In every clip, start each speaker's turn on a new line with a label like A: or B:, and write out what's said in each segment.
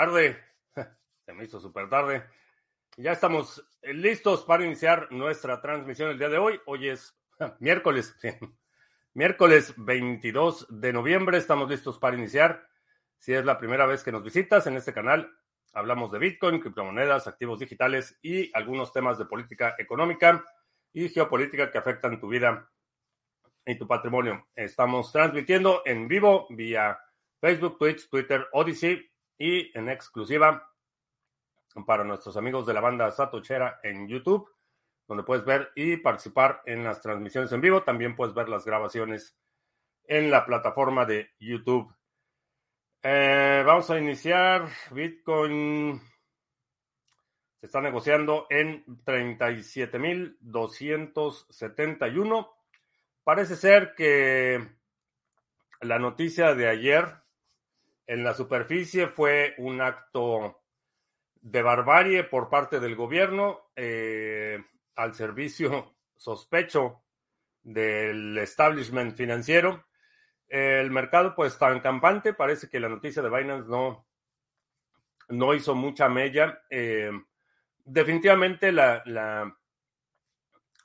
A: tarde. Se me hizo súper tarde. Ya estamos listos para iniciar nuestra transmisión el día de hoy. Hoy es miércoles, miércoles 22 de noviembre. Estamos listos para iniciar. Si es la primera vez que nos visitas en este canal, hablamos de Bitcoin, criptomonedas, activos digitales y algunos temas de política económica y geopolítica que afectan tu vida y tu patrimonio. Estamos transmitiendo en vivo vía Facebook, Twitch, Twitter, Odyssey y en exclusiva para nuestros amigos de la banda Satochera en YouTube, donde puedes ver y participar en las transmisiones en vivo. También puedes ver las grabaciones en la plataforma de YouTube. Eh, vamos a iniciar. Bitcoin se está negociando en 37.271. Parece ser que la noticia de ayer en la superficie fue un acto de barbarie por parte del gobierno eh, al servicio sospecho del establishment financiero. El mercado pues en campante, parece que la noticia de Binance no, no hizo mucha mella. Eh, definitivamente la, la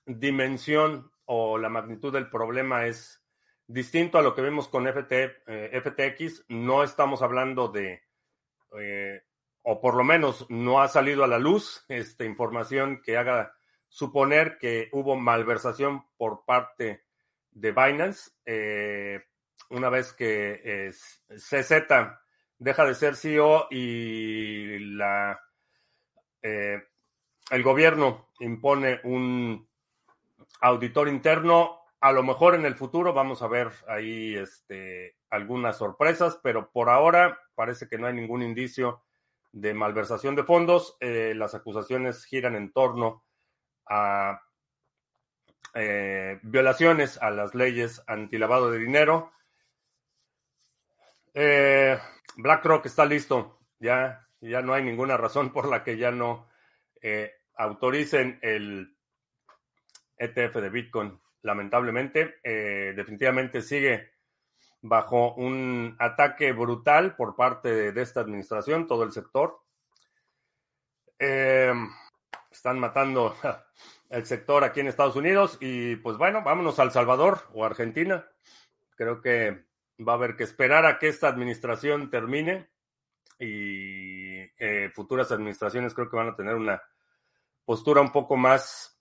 A: dimensión o la magnitud del problema es distinto a lo que vemos con FT, eh, FTX. No estamos hablando de, eh, o por lo menos no ha salido a la luz esta información que haga suponer que hubo malversación por parte de Binance. Eh, una vez que CZ deja de ser CEO y la, el gobierno impone un auditor interno, a lo mejor en el futuro vamos a ver ahí este, algunas sorpresas, pero por ahora parece que no hay ningún indicio de malversación de fondos. Eh, las acusaciones giran en torno a eh, violaciones a las leyes antilavado de dinero. Eh, BlackRock está listo. Ya, ya no hay ninguna razón por la que ya no autoricen el ETF de Bitcoin lamentablemente, eh, definitivamente sigue bajo un ataque brutal por parte de, esta administración, todo el sector. Eh, están matando el sector aquí en Estados Unidos y pues bueno, vámonos a El Salvador o Argentina. Creo que va a haber que esperar a que esta administración termine y eh, futuras administraciones creo que van a tener una postura un poco más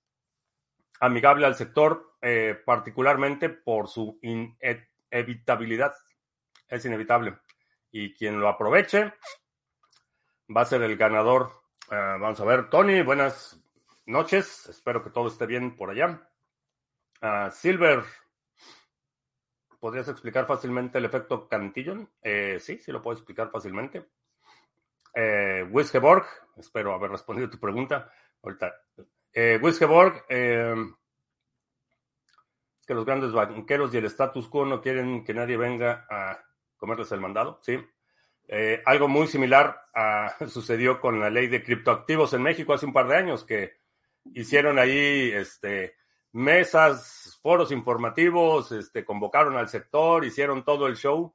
A: amigable al sector, eh, particularmente por su inevitabilidad. Es inevitable. Y quien lo aproveche va a ser el ganador. Eh, vamos a ver, Tony, buenas noches. Espero que todo esté bien por allá. Ah, Silver, ¿podrías explicar fácilmente el efecto Cantillon? Eh, sí, sí lo puedo explicar fácilmente. Eh, espero haber respondido tu pregunta. Ahorita eh, que los grandes banqueros y el status quo no quieren que nadie venga a comerles el mandado, ¿sí? Eh, algo muy similar sucedió con la ley de criptoactivos en México hace un par de años, que hicieron ahí este, mesas, foros informativos, este, convocaron al sector, hicieron todo el show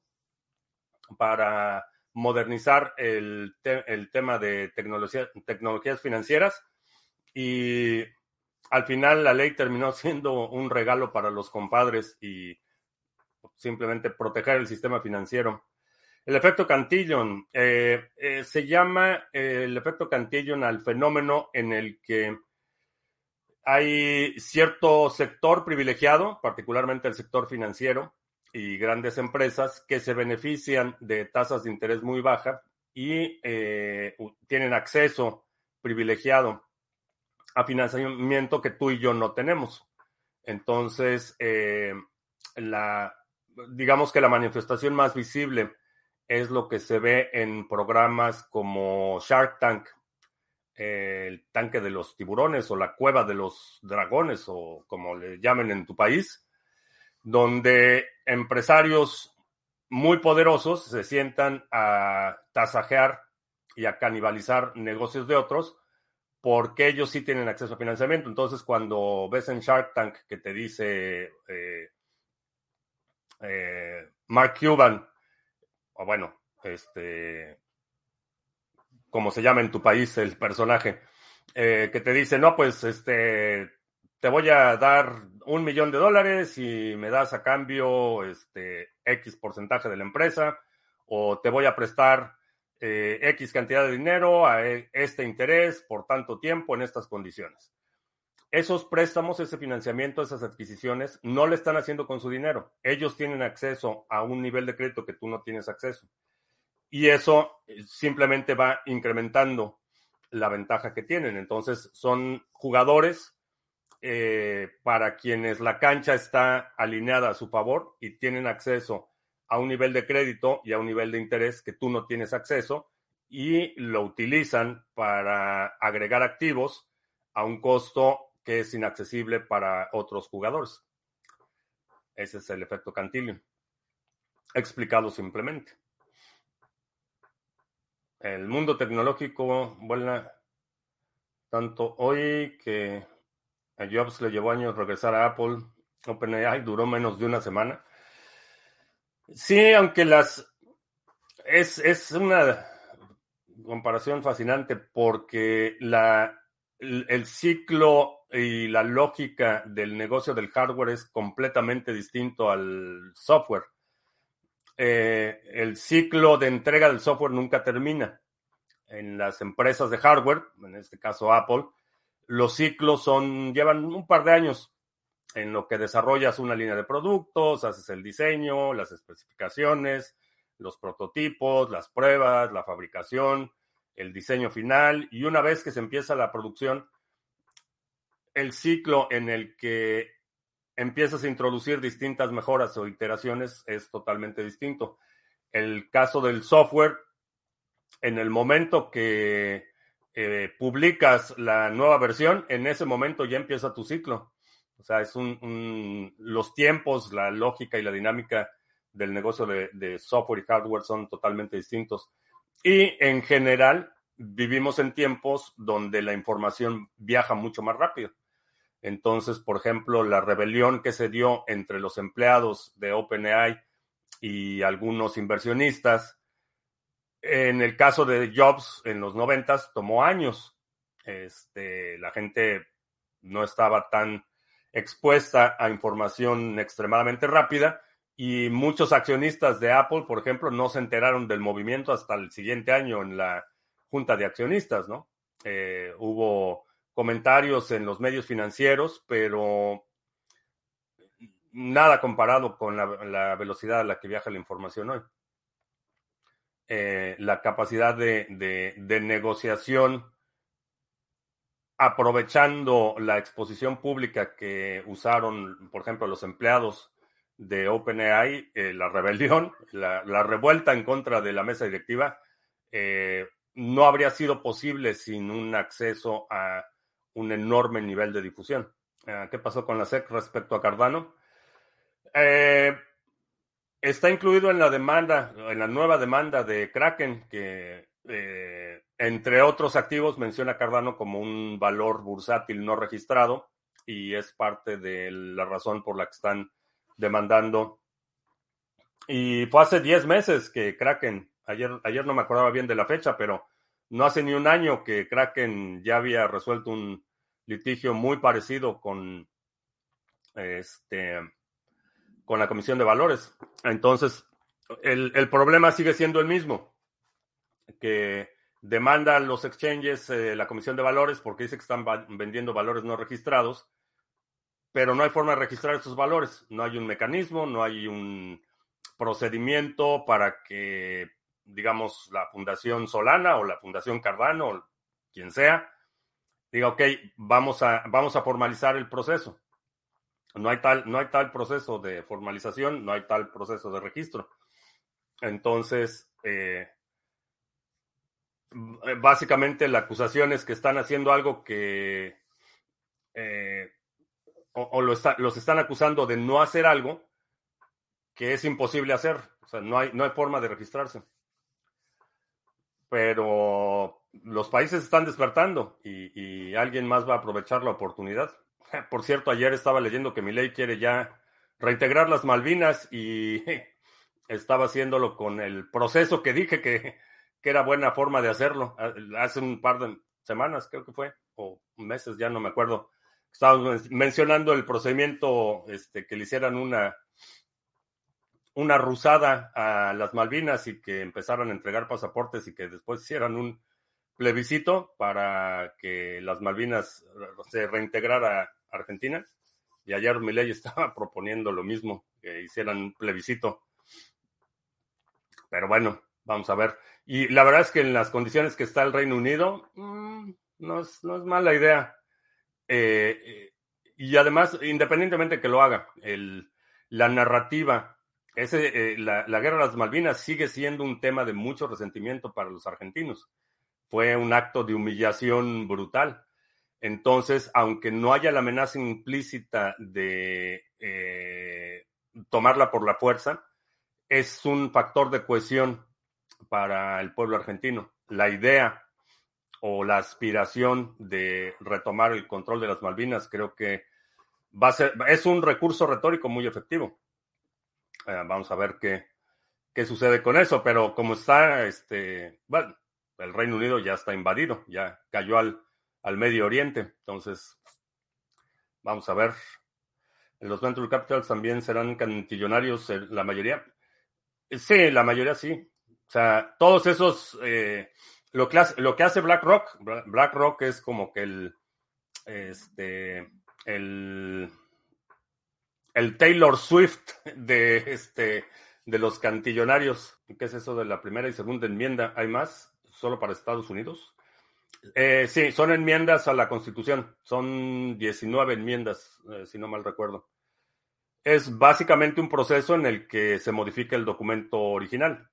A: para modernizar el, el tema de tecnología, tecnologías financieras y al final la ley terminó siendo un regalo para los compadres y simplemente proteger el sistema financiero. El efecto Cantillon eh, eh, se llama eh, el efecto Cantillon al fenómeno en el que hay cierto sector privilegiado, particularmente el sector financiero y grandes empresas, que se benefician de tasas de interés muy bajas y tienen acceso privilegiado a financiamiento que tú y yo no tenemos. Entonces, eh, la, digamos que la manifestación más visible es lo que se ve en programas como Shark Tank, el tanque de los tiburones o la cueva de los dragones o como le llamen en tu país, donde empresarios muy poderosos se sientan a tasajear y a canibalizar negocios de otros porque ellos sí tienen acceso a financiamiento. Entonces, cuando ves en Shark Tank que te dice eh, eh, Mark Cuban, o bueno, este, como se llama en tu país el personaje, eh, que te dice, no, pues este, te voy a dar un millón de dólares y me das a cambio este, X porcentaje de la empresa, o te voy a prestar eh, X cantidad de dinero a e, este interés por tanto tiempo en estas condiciones. Esos préstamos, ese financiamiento, esas adquisiciones, no le están haciendo con su dinero. Ellos tienen acceso a un nivel de crédito que tú no tienes acceso. Y eso eh, simplemente va incrementando la ventaja que tienen. Entonces, son jugadores eh, para quienes la cancha está alineada a su favor y tienen acceso a un nivel de crédito y a un nivel de interés que tú no tienes acceso y lo utilizan para agregar activos a un costo que es inaccesible para otros jugadores. Ese es el efecto Cantillon. Explicado simplemente. El mundo tecnológico vuela tanto hoy que a Jobs le llevó años regresar a Apple. OpenAI duró menos de una semana. Sí, aunque las... Es, es una comparación fascinante porque la, el ciclo y la lógica del negocio del hardware es completamente distinto al software. Eh, el ciclo de entrega del software nunca termina. En las empresas de hardware, en este caso Apple, los ciclos son, llevan un par de años en lo que desarrollas una línea de productos, haces el diseño, las especificaciones, los prototipos, las pruebas, la fabricación, el diseño final y una vez que se empieza la producción, el ciclo en el que empiezas a introducir distintas mejoras o iteraciones es totalmente distinto. El caso del software, en el momento que eh, publicas la nueva versión, en ese momento ya empieza tu ciclo. O sea, es un, los tiempos, la lógica y la dinámica del negocio de, de software y hardware son totalmente distintos. Y en general, vivimos en tiempos donde la información viaja mucho más rápido. Entonces, por ejemplo, la rebelión que se dio entre los empleados de OpenAI y algunos inversionistas, en el caso de Jobs en los noventas tomó años. Este, la gente no estaba tan expuesta a información extremadamente rápida y muchos accionistas de Apple, por ejemplo, no se enteraron del movimiento hasta el siguiente año en la junta de accionistas, ¿no? Eh, hubo comentarios en los medios financieros, pero nada comparado con la, velocidad a la que viaja la información hoy. Eh, la capacidad de, negociación aprovechando la exposición pública que usaron, por ejemplo, los empleados de OpenAI, eh, la rebelión, la, revuelta en contra de la mesa directiva, eh, no habría sido posible sin un acceso a un enorme nivel de difusión. Eh, ¿Qué pasó con la SEC respecto a Cardano? Está incluido en la demanda, en la nueva demanda de Kraken, que entre otros activos menciona Cardano como un valor bursátil no registrado y es parte de la razón por la que están demandando. Y fue hace 10 meses que Kraken, ayer, ayer no me acordaba bien de la fecha, pero no hace ni un año que Kraken ya había resuelto un litigio muy parecido con este con la Comisión de Valores. Entonces, el, problema sigue siendo el mismo, que demanda los exchanges eh, la Comisión de Valores porque dice que están vendiendo valores no registrados, pero no hay forma de registrar esos valores. No hay un mecanismo, no hay un procedimiento para que digamos, la Fundación Solana o la Fundación Cardano, o quien sea, diga, ok, vamos a, vamos a formalizar el proceso. No hay, tal, no hay tal proceso de formalización, no hay tal proceso de registro. Entonces, eh, básicamente la acusación es que están haciendo algo que eh, o, lo los están acusando de no hacer algo que es imposible hacer. O sea, no hay, no hay forma de registrarse pero los países están despertando y, alguien más va a aprovechar la oportunidad. Por cierto, ayer estaba leyendo que mi ley quiere ya reintegrar las Malvinas y estaba haciéndolo con el proceso que dije que, que era buena forma de hacerlo. Hace un par de semanas, creo que fue, o meses, ya no me acuerdo. Estábamos mencionando el procedimiento este, que le hicieran una, una rusada a las Malvinas y que empezaran a entregar pasaportes y que después hicieran un plebiscito para que las Malvinas se reintegrara a Argentina. Y ayer Milei estaba proponiendo lo mismo, que hicieran un plebiscito. Pero bueno, vamos a ver. Y la verdad es que en las condiciones que está el Reino Unido, mm, no, es, no es mala idea. Eh, eh, y además, independientemente de que lo haga, el, la narrativa, ese, eh, la, la, guerra de las Malvinas sigue siendo un tema de mucho resentimiento para los argentinos. Fue un acto de humillación brutal. Entonces, aunque no haya la amenaza implícita de eh, tomarla por la fuerza, es un factor de cohesión para el pueblo argentino. La idea o la aspiración de retomar el control de las Malvinas creo que va a ser, es un recurso retórico muy efectivo. Eh, vamos a ver qué, qué sucede con eso, pero como está, este, bueno, el Reino Unido ya está invadido, ya cayó al, al Medio Oriente, entonces vamos a ver. Los Venture Capitals también serán cantillonarios, eh, la mayoría. Sí, la mayoría sí. O sea, todos esos, eh, lo, que hace, lo que hace BlackRock, BlackRock es como que el, este, el, el Taylor Swift de, este, de los cantillonarios. ¿Qué es eso de la primera y segunda enmienda? ¿Hay más? ¿Solo para Estados Unidos? Eh, sí, son enmiendas a la Constitución. Son 19 enmiendas, eh, si no mal recuerdo. Es básicamente un proceso en el que se modifica el documento original.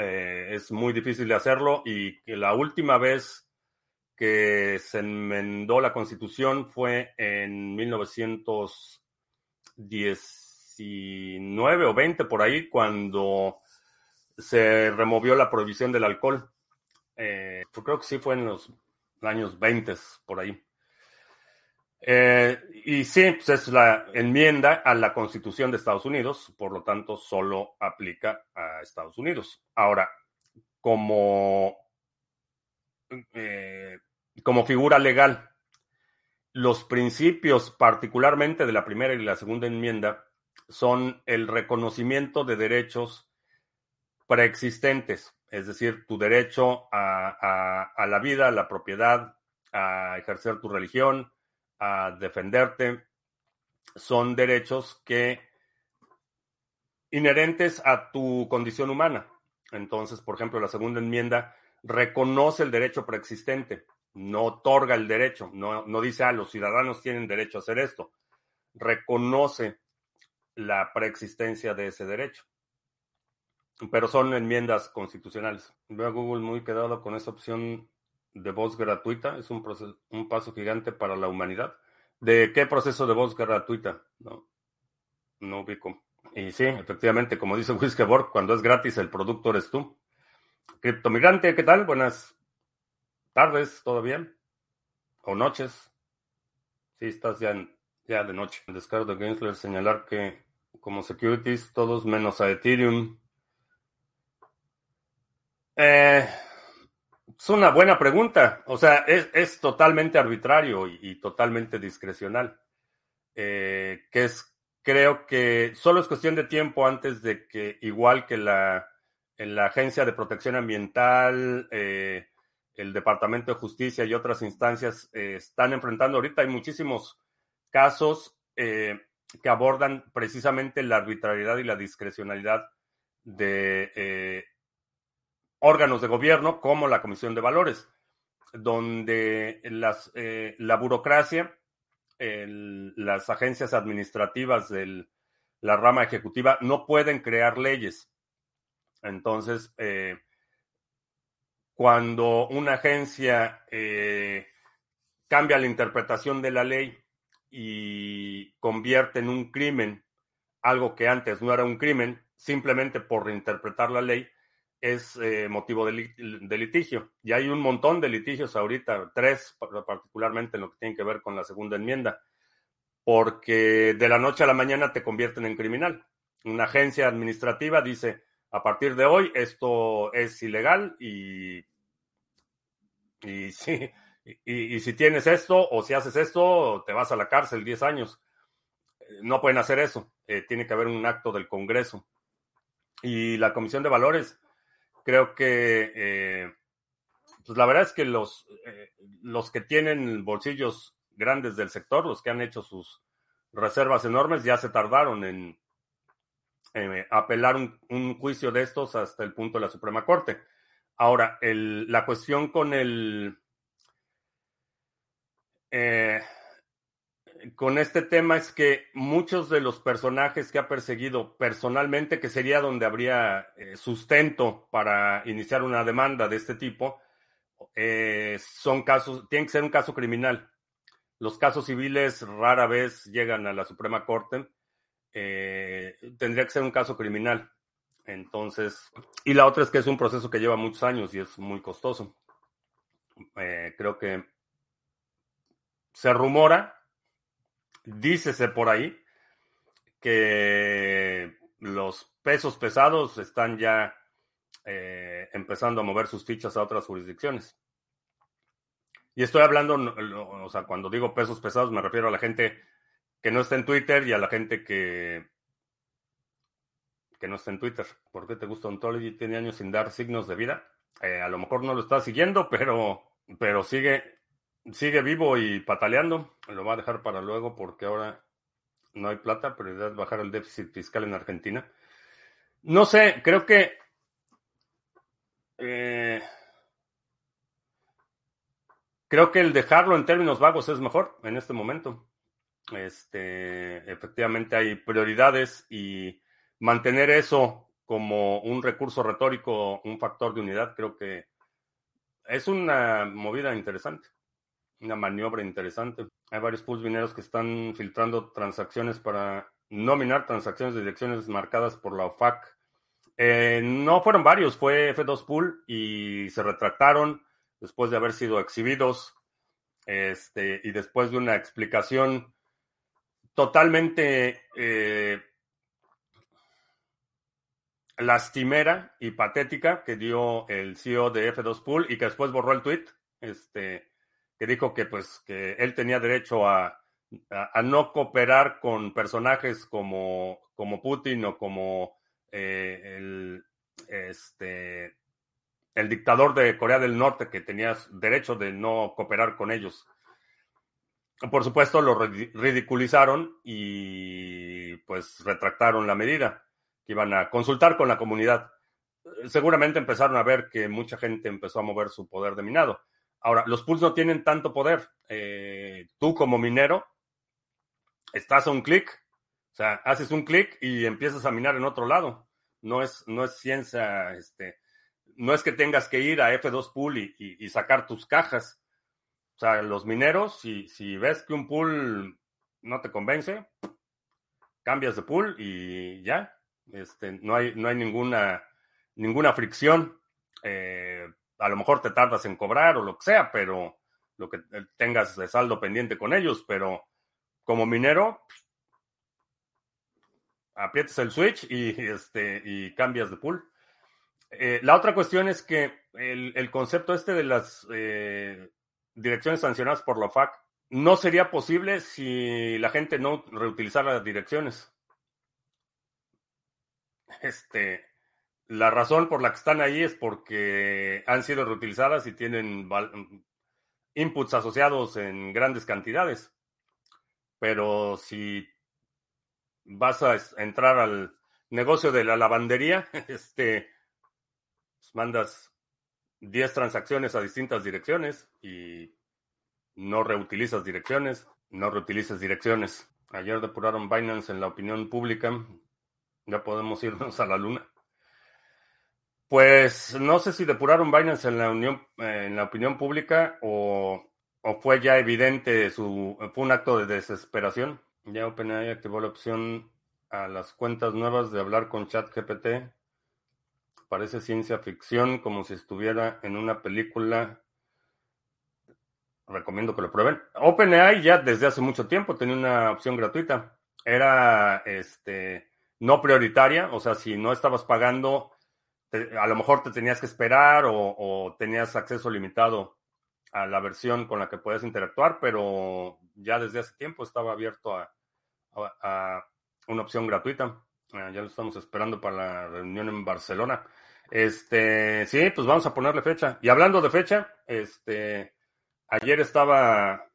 A: Eh, es muy difícil de hacerlo y la última vez que se enmendó la constitución fue en 1919 o 20 por ahí, cuando se removió la prohibición del alcohol. Eh, creo que sí fue en los años 20 por ahí. Eh, y sí, pues es la enmienda a la Constitución de Estados Unidos, por lo tanto, solo aplica a Estados Unidos. Ahora, como, eh, como figura legal, los principios, particularmente de la primera y la segunda enmienda, son el reconocimiento de derechos preexistentes, es decir, tu derecho a, a la vida, a la propiedad, a ejercer tu religión, a defenderte, son derechos que inherentes a tu condición humana. Entonces, por ejemplo, la segunda enmienda reconoce el derecho preexistente, no otorga el derecho, no, no dice, ah, los ciudadanos tienen derecho a hacer esto, reconoce la preexistencia de ese derecho. Pero son enmiendas constitucionales. Veo a Google muy quedado con esa opción de voz gratuita es un, proceso, un paso gigante para la humanidad. ¿De qué proceso de voz gratuita? No, no ubico. Y sí, efectivamente, como dice Whiskeborg, cuando es gratis el producto eres tú. Criptomigrante, ¿qué tal? Buenas tardes, ¿todo bien? ¿O noches? Sí, estás ya, ya de noche. El descargo de Gensler señalar que como securities, todos menos a Ethereum. Eh, es una buena pregunta. O sea, es, totalmente arbitrario y, totalmente discrecional. Eh, que es, creo que solo es cuestión de tiempo antes de que, igual que la, la Agencia de Protección Ambiental, eh, el Departamento de Justicia y otras instancias eh, están enfrentando ahorita, hay muchísimos casos eh, que abordan precisamente la arbitrariedad y la discrecionalidad de órganos de gobierno como la Comisión de Valores, donde las, eh, la burocracia, las agencias administrativas de la rama ejecutiva no pueden crear leyes. Entonces, eh, cuando una agencia eh, cambia la interpretación de la ley y convierte en un crimen algo que antes no era un crimen, simplemente por reinterpretar la ley, es eh, motivo de, litigio. Y hay un montón de litigios ahorita, tres particularmente en lo que tiene que ver con la segunda enmienda, porque de la noche a la mañana te convierten en criminal. Una agencia administrativa dice, a partir de hoy esto es ilegal y, y, sí, y, si tienes esto o si haces esto, te vas a la cárcel 10 años. No pueden hacer eso. Eh, tiene que haber un acto del Congreso. Y la Comisión de Valores, creo que, eh, pues la verdad es que los, eh, los que tienen bolsillos grandes del sector, los que han hecho sus reservas enormes, ya se tardaron en apelar un, juicio de estos hasta el punto de la Suprema Corte. Ahora, la cuestión con el... Eh, con este tema es que muchos de los personajes que ha perseguido personalmente, que sería donde habría eh, sustento para iniciar una demanda de este tipo, eh, son casos, tienen que ser un caso criminal. Los casos civiles rara vez llegan a la Suprema Corte eh, tendría que ser un caso criminal. Entonces, y la otra es que es un proceso que lleva muchos años y es muy costoso. Creo que se rumora, dícese por ahí, que los pesos pesados están ya eh, empezando a mover sus fichas a otras jurisdicciones. Y estoy hablando, o sea, cuando digo pesos pesados me refiero a la gente que no está en Twitter y a la gente que, que no está en Twitter. ¿Por qué te gusta Ontology? Tiene años sin dar signos de vida. Eh, a lo mejor no lo está siguiendo, pero, pero sigue, sigue vivo y pataleando. Lo va a dejar para luego porque ahora no hay plata. Prioridad bajar el déficit fiscal en Argentina. No sé, creo que eh, creo que el dejarlo en términos vagos es mejor en este momento. Este, efectivamente hay prioridades y mantener eso como un recurso retórico, un factor de unidad, creo que es una movida interesante, una maniobra interesante. Hay varios pools mineros que están filtrando transacciones para nominar transacciones de direcciones marcadas por la OFAC. Eh, no fueron varios, fue F2 Pool y se retractaron después de haber sido exhibidos este, y después de una explicación totalmente eh, lastimera y patética que dio el CEO de F2 Pool y que después borró el tweet, este, que dijo que pues que él tenía derecho a, no cooperar con personajes como, como Putin o como eh, el, este, el dictador de Corea del Norte, que tenías derecho de no cooperar con ellos por supuesto, lo ridiculizaron y pues retractaron la medida, que iban a consultar con la comunidad. Seguramente empezaron a ver que mucha gente empezó a mover su poder de minado. Ahora, los pools no tienen tanto poder. Eh, tú como minero estás a un clic, o sea, haces un clic y empiezas a minar en otro lado. No es, no es ciencia, este, no es que tengas que ir a F2 Pool y sacar tus cajas o sea, los mineros, si, si ves que un pool no te convence, cambias de pool y ya. Este, no hay, no hay ninguna, ninguna fricción. Eh, a lo mejor te tardas en cobrar o lo que sea, pero lo que tengas de saldo pendiente con ellos, pero como minero, aprietas el switch y, este, y cambias de pool. Eh, la otra cuestión es que el, el concepto este de las eh, direcciones sancionadas por la FAC, no sería posible si la gente no reutilizara las direcciones. Este, la razón por la que están ahí es porque han sido reutilizadas y tienen inputs asociados en grandes cantidades. Pero si vas a entrar al negocio de la lavandería, este, pues mandas 10 transacciones a distintas direcciones y no reutilizas direcciones, no reutilizas direcciones. Ayer depuraron Binance en la opinión pública. Ya podemos irnos a la luna. Pues no sé si depuraron Binance en la, unión, en la opinión pública o, o, fue ya evidente su fue un acto de desesperación. Ya OpenAI activó la opción a las cuentas nuevas de hablar con ChatGPT parece ciencia ficción, como si estuviera en una película. Recomiendo que lo prueben. OpenAI ya desde hace mucho tiempo tenía una opción gratuita. Era este no prioritaria, o sea, si no estabas pagando, a lo mejor te tenías que esperar o, tenías acceso limitado a la versión con la que puedes interactuar, pero ya desde hace tiempo estaba abierto a, una opción gratuita. Ah, ya lo estamos esperando para la reunión en Barcelona. Este, sí, pues vamos a ponerle fecha. Y hablando de fecha, este, ayer estaba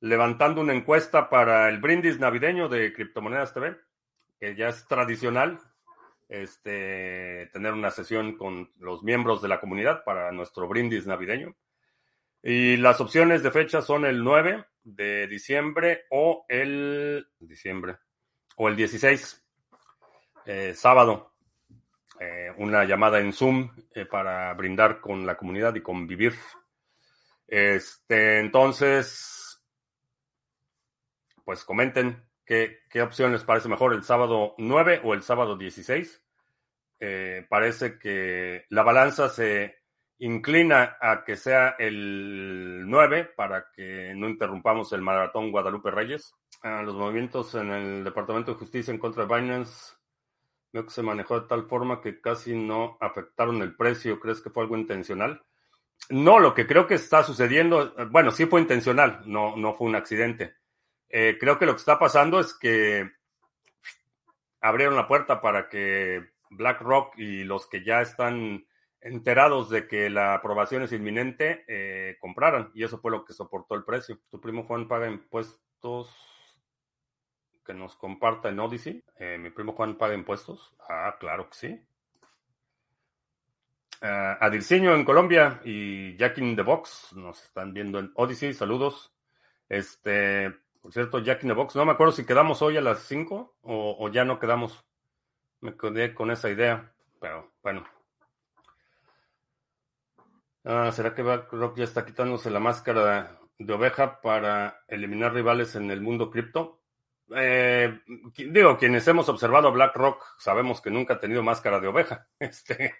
A: levantando una encuesta para el brindis navideño de Criptomonedas TV, que ya es tradicional este, tener una sesión con los miembros de la comunidad para nuestro brindis navideño. Y las opciones de fecha son el 9 de diciembre o el diciembre o el 16, eh, sábado. Eh, una llamada en Zoom eh, para brindar con la comunidad y convivir. Este, entonces, pues comenten qué, qué opción les parece mejor, el sábado 9 o el sábado 16. parece que la balanza se inclina a que sea el 9 para que no interrumpamos el maratón Guadalupe Reyes. Ah, los movimientos en el Departamento de Justicia en contra de Binance Veo que se manejó de tal forma que casi no afectaron el precio. ¿Crees que fue algo intencional? No, lo que creo que está sucediendo, bueno, sí fue intencional, no, no fue un accidente. Eh, creo que lo que está pasando es que abrieron la puerta para que BlackRock y los que ya están enterados de que la aprobación es inminente, eh, compraran. Y eso fue lo que soportó el precio. Tu primo Juan paga impuestos que nos comparta en Odyssey. Eh, mi primo Juan paga impuestos. Ah, claro que sí. Uh, en Colombia y Jack in the Box nos están viendo en Odyssey. Saludos. Este, por cierto, Jack in the Box. No me acuerdo si quedamos hoy a las 5 o, ya no quedamos. Me quedé con esa idea. Pero bueno. Ah, ¿Será que Rock ya está quitándose la máscara de oveja para eliminar rivales en el mundo cripto? Eh, digo, quienes hemos observado a BlackRock sabemos que nunca ha tenido máscara de oveja. Este,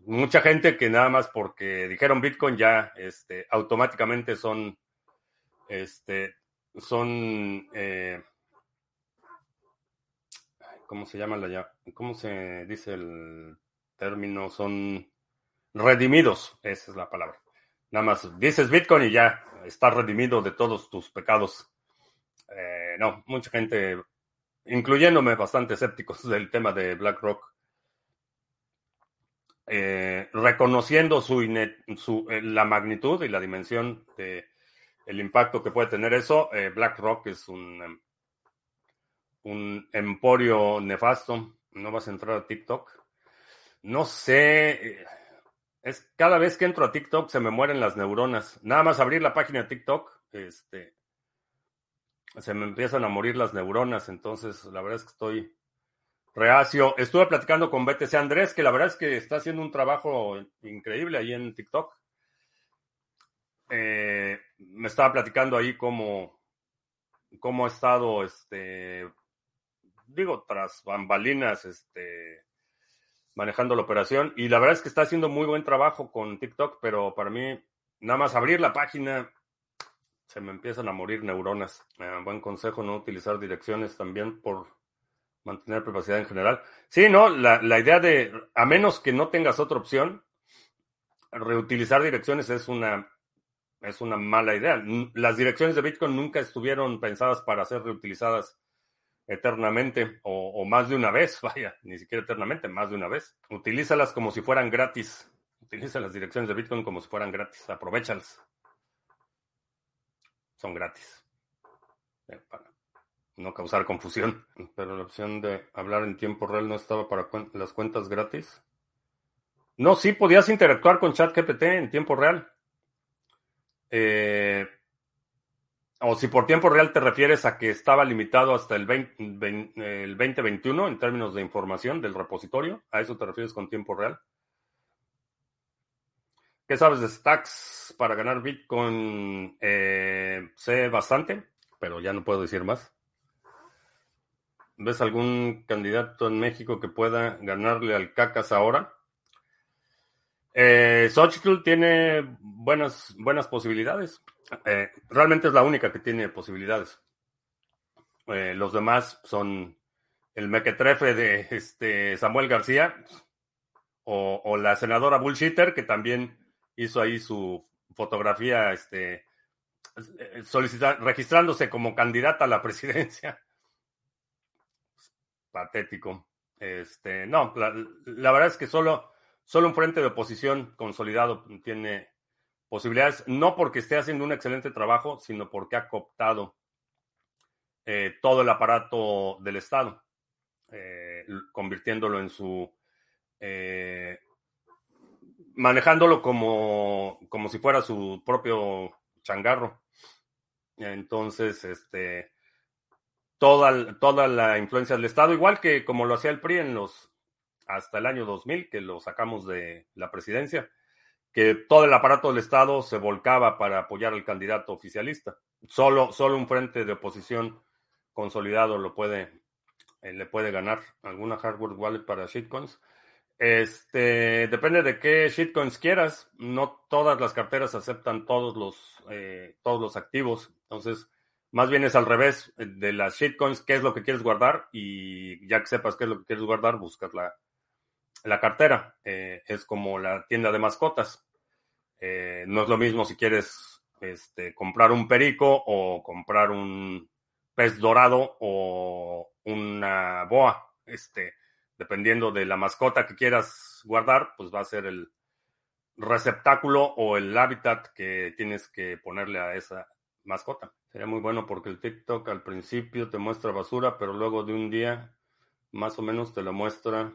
A: mucha gente que nada más porque dijeron Bitcoin ya este, automáticamente son, este, son, eh, ¿cómo se llama la ¿Cómo se dice el término? Son redimidos, esa es la palabra. Nada más dices Bitcoin y ya estás redimido de todos tus pecados. Eh, no, mucha gente, incluyéndome bastante escépticos del tema de BlackRock, eh, reconociendo su, eh, la magnitud y la dimensión de el impacto que puede tener eso, BlackRock es un, em, un emporio nefasto. ¿No vas a entrar a TikTok? No sé. Es cada vez que entro a TikTok se me mueren las neuronas. Nada más abrir la página de TikTok, este, se me empiezan a morir las neuronas, entonces la verdad es que estoy reacio. Estuve platicando con BTC Andrés, que la verdad es que está haciendo un trabajo increíble ahí en TikTok. Eh, me estaba platicando ahí cómo, cómo ha estado, este, digo, tras bambalinas, este, manejando la operación. Y la verdad es que está haciendo muy buen trabajo con TikTok, pero para mí, nada más abrir la página se me empiezan a morir neuronas. Eh, buen consejo, no utilizar direcciones también por mantener privacidad en general. Sí, no, la, la, idea de, a menos que no tengas otra opción, reutilizar direcciones es una, es una mala idea. Las direcciones de Bitcoin nunca estuvieron pensadas para ser reutilizadas eternamente o, más de una vez, vaya, ni siquiera eternamente, más de una vez. Utilízalas como si fueran gratis. Utiliza las direcciones de Bitcoin como si fueran gratis. Aprovechalas son gratis. Eh, para no causar confusión. Pero la opción de hablar en tiempo real no estaba para las cuentas gratis. No, sí, podías interactuar con ChatGPT en tiempo real. Eh, o si por tiempo real te refieres a que estaba limitado hasta el, el 2021 en términos de información del repositorio, ¿a eso te refieres con tiempo real? ¿Qué sabes de stacks para ganar Bitcoin? Eh, sé bastante, pero ya no puedo decir más. ¿Ves algún candidato en México que pueda ganarle al Cacas ahora? Eh, Xochitl tiene buenas, buenas posibilidades. Eh, realmente es la única que tiene posibilidades. Eh, los demás son el mequetrefe de este Samuel García. o, la senadora Bullshitter, que también hizo ahí su fotografía, este, registrándose como candidata a la presidencia. Patético. Este, no, la, verdad es que solo, solo un frente de oposición consolidado tiene posibilidades, no porque esté haciendo un excelente trabajo, sino porque ha cooptado eh, todo el aparato del Estado, eh, convirtiéndolo en su eh, manejándolo como, como si fuera su propio changarro. Entonces, este, toda, toda la influencia del Estado, igual que como lo hacía el PRI en los, hasta el año 2000, que lo sacamos de la presidencia, que todo el aparato del Estado se volcaba para apoyar al candidato oficialista. Solo, solo un frente de oposición consolidado lo puede, eh, le puede ganar. ¿Alguna hardware wallet para shitcoins? Este, depende de qué shitcoins quieras. No todas las carteras aceptan todos los, eh, todos los activos. Entonces, más bien es al revés de las shitcoins, qué es lo que quieres guardar y ya que sepas qué es lo que quieres guardar, buscas la, la cartera. Eh, es como la tienda de mascotas. Eh, no es lo mismo si quieres este, comprar un perico o comprar un pez dorado o una boa. Este, dependiendo de la mascota que quieras guardar, pues va a ser el receptáculo o el hábitat que tienes que ponerle a esa mascota. Sería muy bueno porque el TikTok al principio te muestra basura, pero luego de un día más o menos te lo muestra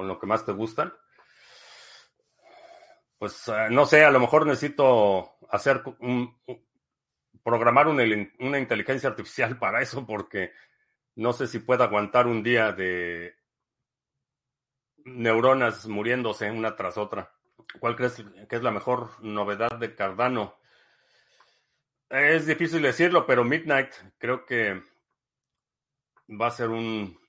A: con lo que más te gustan. Pues eh, no sé, a lo mejor necesito hacer un, programar una, una inteligencia artificial para eso porque no sé si puede aguantar un día de neuronas muriéndose una tras otra. ¿Cuál crees que es la mejor novedad de Cardano? Es difícil decirlo, pero Midnight creo que va a ser un,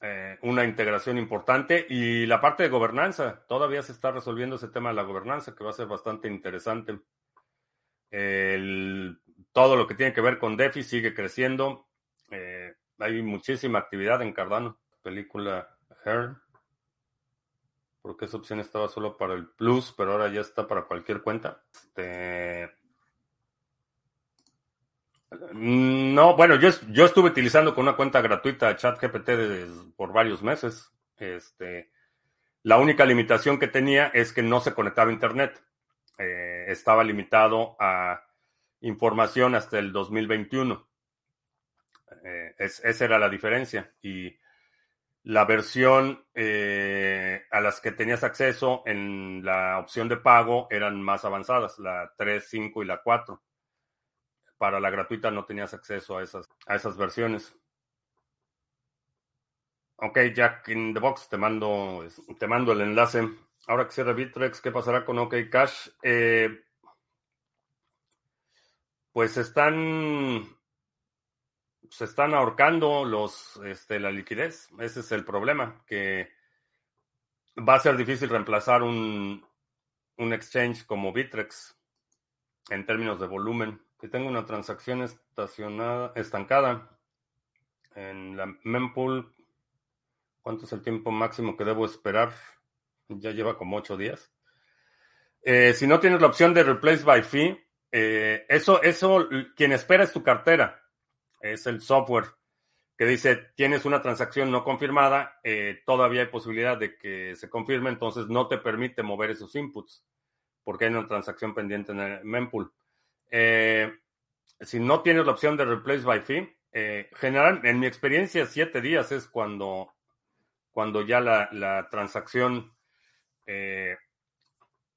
A: eh, una integración importante y la parte de gobernanza. Todavía se está resolviendo ese tema de la gobernanza, que va a ser bastante interesante. Todo lo que tiene que ver con DeFi sigue creciendo. Eh, hay muchísima actividad en Cardano. Película Her. Porque esa opción estaba solo para el Plus, pero ahora ya está para cualquier cuenta. Este... No, bueno, yo, yo estuve utilizando con una cuenta gratuita ChatGPT por varios meses. Este, la única limitación que tenía es que no se conectaba a Internet. Eh, estaba limitado a información hasta el 2021. Eh, esa era la diferencia. Y la versión eh, a las que tenías acceso en la opción de pago eran más avanzadas, la 3, 5 y la 4. Para la gratuita no tenías acceso a esas, a esas versiones. Ok, Jack in the Box, te mando, te mando el enlace. Ahora que cierra Bitrex, ¿qué pasará con OK Cash? Eh, pues están se están ahorcando los este, la liquidez. Ese es el problema, que va a ser difícil reemplazar un, un exchange como Bitrex en términos de volumen. Que tengo una transacción estacionada, estancada en la mempool. ¿Cuánto es el tiempo máximo que debo esperar? Ya lleva como ocho días. Eh, si no tienes la opción de replace by fee, eh, eso, eso, quien espera es tu cartera, es el software que dice tienes una transacción no confirmada, eh, todavía hay posibilidad de que se confirme, entonces no te permite mover esos inputs porque hay una transacción pendiente en el mempool. Eh, si no tienes la opción de replace by fee, general, en mi experiencia, siete días es cuando, cuando ya la, la transacción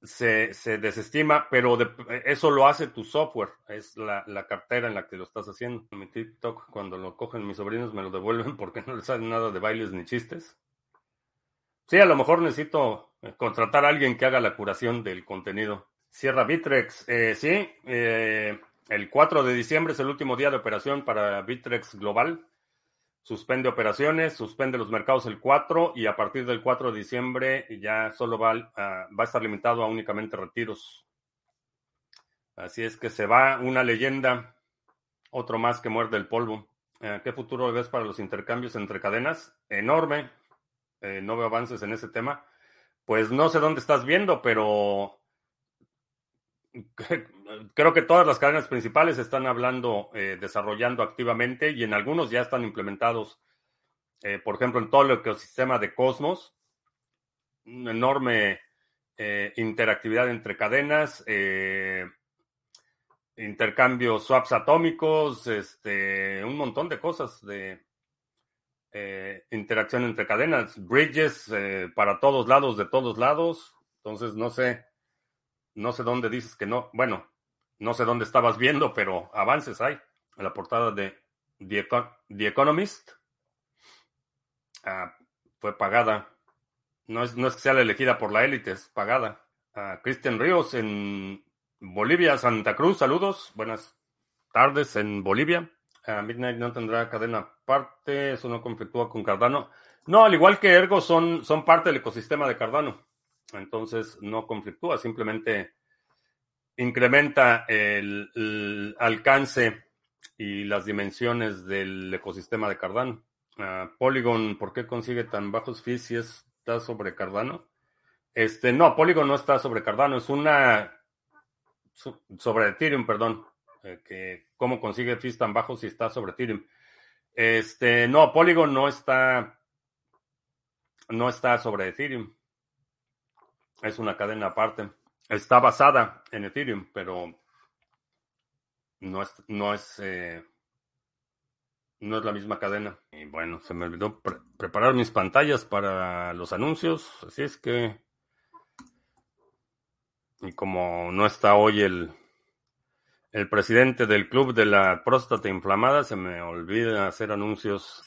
A: se, se desestima, pero eso lo hace tu software, es la, cartera en la que lo estás haciendo. Mi TikTok, cuando lo cogen mis sobrinos, me lo devuelven porque no les sale nada de bailes ni chistes. Sí, a lo mejor necesito eh, contratar a alguien que haga la curación del contenido. Sierra Bitrex, eh, sí, eh, el 4 de diciembre es el último día de operación para Bitrex Global suspende operaciones, suspende los mercados el 4 y a partir del 4 de diciembre ya solo va, a, va a estar limitado a únicamente retiros. Así es que se va una leyenda, otro más que muerde el polvo. Eh, ¿Qué futuro ves para los intercambios entre cadenas? Enorme. no veo avances en ese tema. Pues no sé dónde estás viendo, pero creo que todas las cadenas principales están hablando, eh, desarrollando activamente y en algunos ya están implementados. Eh, por ejemplo, en todo el ecosistema de Cosmos, una enorme eh, interactividad entre cadenas, intercambios, swaps atómicos, este, un montón de cosas de interacción entre cadenas, bridges para todos lados, de todos lados. Entonces, no sé no sé dónde dices que no. Bueno, no sé dónde estabas viendo, pero avances hay. En la portada de The, Economist. Ah, fue pagada. No es, no es que sea la elegida por la élite, es pagada. Uh, Cristian Ríos en Bolivia, Santa Cruz, saludos. Buenas tardes en Bolivia. Midnight no tendrá cadena aparte, eso no conflictúa con Cardano. No, al igual que Ergo, son, son parte del ecosistema de Cardano. Entonces no conflictúa, simplemente incrementa el, alcance y las dimensiones del ecosistema de Cardano. Ah, Polygon, ¿por qué consigue tan bajos fees si está sobre Cardano? Este, no, Polygon no está sobre Cardano, es una sobre Ethereum, perdón. Eh, que cómo consigue fees tan bajos si está sobre Ethereum. Este, no, Polygon no está no está sobre Ethereum. Es una cadena aparte. Está basada en Ethereum, pero no es, no es, eh, no es la misma cadena. Y bueno, se me olvidó preparar mis pantallas para los anuncios, así es que... Y como no está hoy el, el presidente del club de la próstata inflamada, se me olvida hacer anuncios.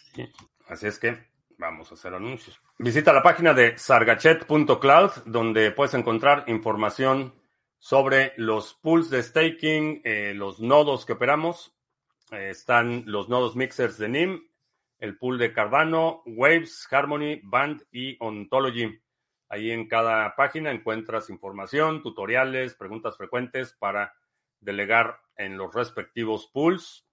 A: Así es que vamos a hacer anuncios. Visita la página de sargachet.cloud donde puedes encontrar información sobre los pools de staking, eh, los nodos que operamos. Eh, están los nodos mixers de NIM, el pool de Cardano, Waves, Harmony, Band y Ontology. Ahí en cada página encuentras información, tutoriales, preguntas frecuentes para delegar en los respectivos pools.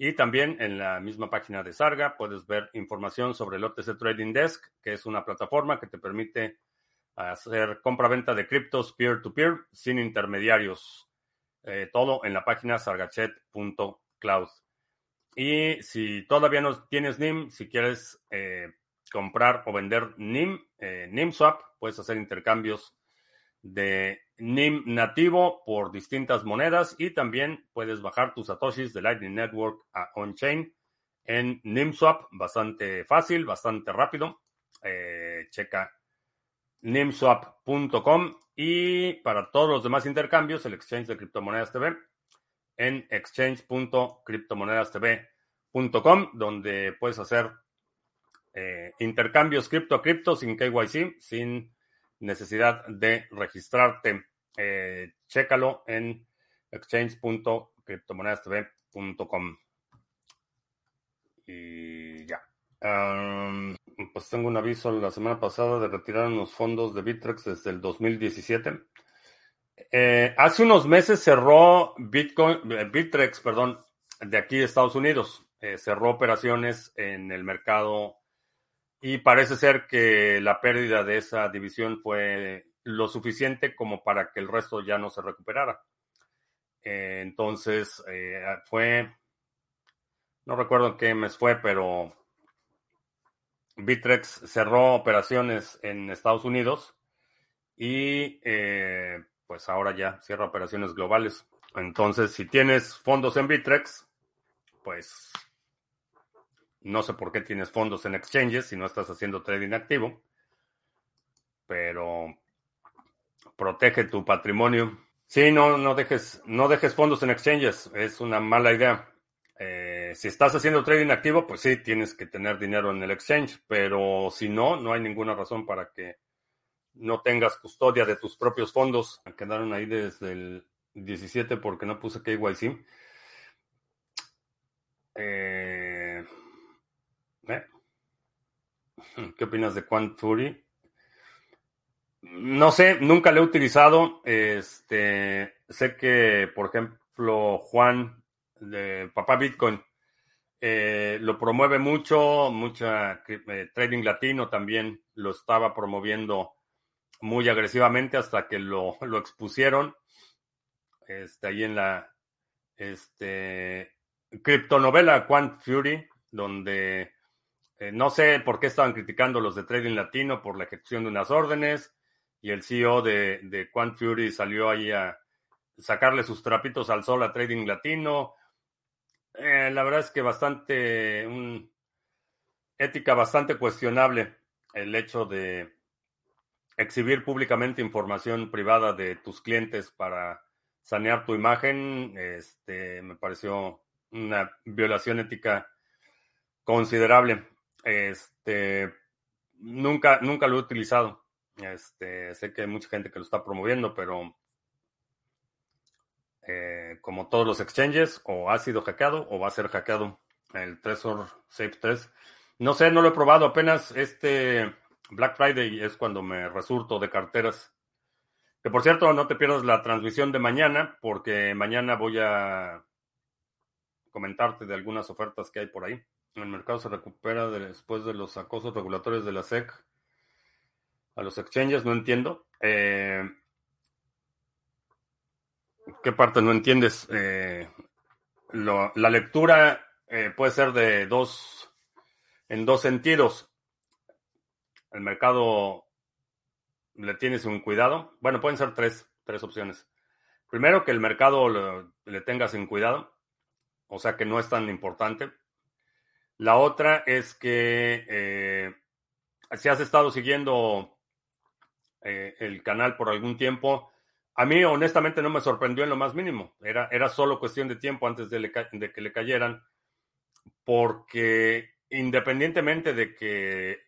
A: Y también en la misma página de Sarga puedes ver información sobre el OTC Trading Desk, que es una plataforma que te permite hacer compra-venta de criptos peer-to-peer sin intermediarios. Eh, todo en la página sargachet.cloud. Y si todavía no tienes NIM, si quieres eh, comprar o vender NIM, eh, NIMSwap, puedes hacer intercambios de NIM nativo por distintas monedas y también puedes bajar tus satoshis de Lightning Network a on-chain en NIMSwap, bastante fácil, bastante rápido. Eh, checa nimswap.com y para todos los demás intercambios, el exchange de criptomonedas TV en exchange.criptomonedastv.com, donde puedes hacer eh, intercambios cripto a cripto sin KYC, sin necesidad de registrarte. Eh, chécalo en exchange.criptomonedastv.com. Y ya. pues tengo un aviso la semana pasada de retirar los fondos de Bitrex desde el 2017. Eh, hace unos meses cerró Bitcoin, eh, Bitrex, perdón, de aquí de Estados Unidos. cerró operaciones en el mercado y parece ser que la pérdida de esa división fue lo suficiente como para que el resto ya no se recuperara. Eh, entonces, eh, fue, no recuerdo qué mes fue, pero Bitrex cerró operaciones en Estados Unidos y eh, pues ahora ya cierra operaciones globales. Entonces, si tienes fondos en Bitrex, pues no sé por qué tienes fondos en exchanges si no estás haciendo trading activo, pero protege tu patrimonio. Sí, no, no dejes, no dejes fondos en exchanges, es una mala idea. Eh, si estás haciendo trading activo, pues sí, tienes que tener dinero en el exchange, pero si no, no hay ninguna razón para que no tengas custodia de tus propios fondos. Quedaron ahí desde el 17 porque no puse KYC. Eh. ¿Qué opinas de Quant Fury? No sé, nunca lo he utilizado. Este, sé que, por ejemplo, Juan de Papá Bitcoin Eh, lo promueve mucho, mucha eh, trading latino también lo estaba promoviendo muy agresivamente hasta que lo, expusieron. Este, ahí en la este, criptonovela Quant Fury, donde eh, no sé por qué estaban criticando los de Trading Latino por la ejecución de unas órdenes y el CEO de, de Quant Fury salió ahí a sacarle sus trapitos al sol a Trading Latino. Eh, la verdad es que bastante, un, ética bastante cuestionable el hecho de exhibir públicamente información privada de tus clientes para sanear tu imagen, este, me pareció una violación ética considerable. Este, nunca, nunca lo he utilizado. Este, sé que hay mucha gente que lo está promoviendo, pero eh, como todos los exchanges, o ha sido hackeado o va a ser hackeado el Trezor Safe 3. No sé, no lo he probado apenas. Este Black Friday es cuando me resurto de carteras. Que por cierto, no te pierdas la transmisión de mañana, porque mañana voy a comentarte de algunas ofertas que hay por ahí. El mercado se recupera después de los acosos regulatorios de la SEC a los exchanges, no entiendo. Eh, ¿Qué parte no entiendes? Eh, la lectura eh, puede ser de dos, en dos sentidos. El mercado le tienes un cuidado. Bueno, pueden ser tres, tres opciones. Primero, que el mercado le, le tengas en cuidado, o sea que no es tan importante. La otra es que eh, si has estado siguiendo eh, el canal por algún tiempo, a mí honestamente no me sorprendió en lo más mínimo. Era, era solo cuestión de tiempo antes de, que le cayeran, porque independientemente de que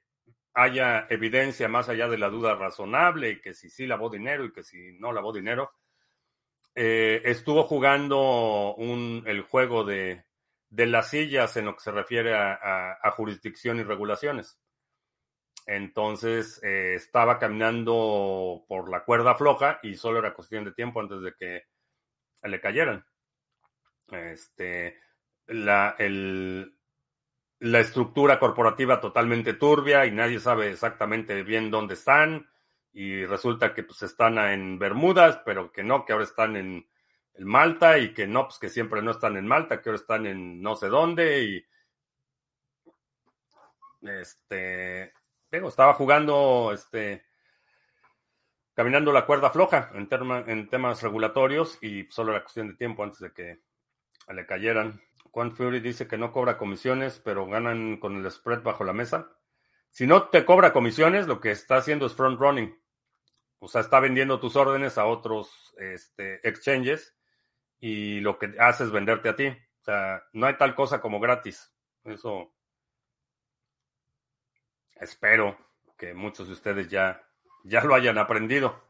A: haya evidencia más allá de la duda razonable y que si sí lavó dinero y que si no lavó dinero, eh, estuvo jugando un, el juego de de las sillas en lo que se refiere a, jurisdicción y regulaciones. Entonces eh, estaba caminando por la cuerda floja y solo era cuestión de tiempo antes de que le cayeran. Este, la, la estructura corporativa totalmente turbia y nadie sabe exactamente bien dónde están. Y resulta que pues están en Bermudas, pero que no, que ahora están en, Malta y que no, pues que siempre no están en Malta, que ahora están en no sé dónde y este, estaba jugando, este, caminando la cuerda floja en, en temas regulatorios y solo era cuestión de tiempo antes de que le cayeran. Juan Fury dice que no cobra comisiones, pero ganan con el spread bajo la mesa. Si no te cobra comisiones, lo que está haciendo es front running. O sea, está vendiendo tus órdenes a otros este, exchanges y lo que hace es venderte a ti. O sea, no hay tal cosa como gratis. Eso espero que muchos de ustedes ya, ya lo hayan aprendido.